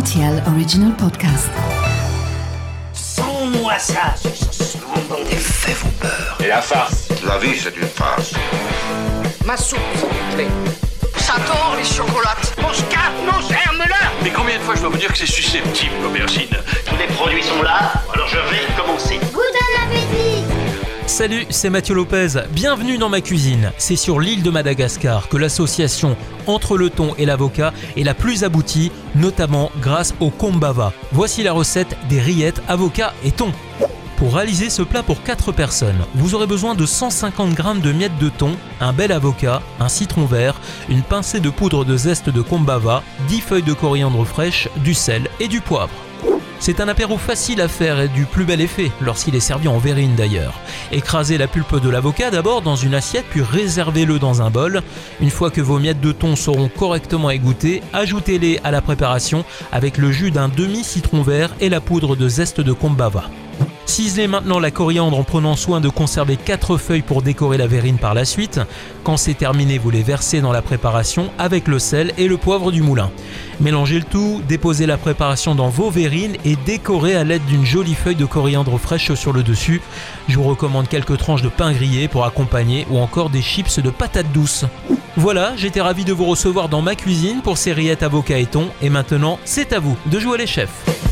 RTL Original Podcast. Sans-moi ça, ce Les faits vont peur. Et la farce La vie, c'est une farce. Ma soupe, s'il vous plaît. Ça tord, les chocolates. Mon scarpe, mon germe-là Mais combien de fois je dois vous dire que c'est susceptible, l'aubergine? Tous les produits sont là, alors je vais commencer. Salut, c'est Mathieu Lopez. Bienvenue dans ma cuisine. C'est sur l'île de Madagascar que l'association entre le thon et l'avocat est la plus aboutie, notamment grâce au kombava. Voici la recette des rillettes avocat et thon. Pour réaliser ce plat pour 4 personnes, vous aurez besoin de 150 g de miettes de thon, un bel avocat, un citron vert, une pincée de poudre de zeste de kombava, 10 feuilles de coriandre fraîche, du sel et du poivre. C'est un apéro facile à faire et du plus bel effet, lorsqu'il est servi en verrine d'ailleurs. Écrasez la pulpe de l'avocat d'abord dans une assiette, puis réservez-le dans un bol. Une fois que vos miettes de thon seront correctement égouttées, ajoutez-les à la préparation avec le jus d'un demi-citron vert et la poudre de zeste de kombava. Ciselez maintenant la coriandre en prenant soin de conserver 4 feuilles pour décorer la verrine par la suite. Quand c'est terminé, vous les versez dans la préparation avec le sel et le poivre du moulin. Mélangez le tout, déposez la préparation dans vos verrines et décorez à l'aide d'une jolie feuille de coriandre fraîche sur le dessus. Je vous recommande quelques tranches de pain grillé pour accompagner ou encore des chips de patates douces. Voilà, j'étais ravi de vous recevoir dans ma cuisine pour ces rillettes avocat et thon et maintenant c'est à vous de jouer les chefs.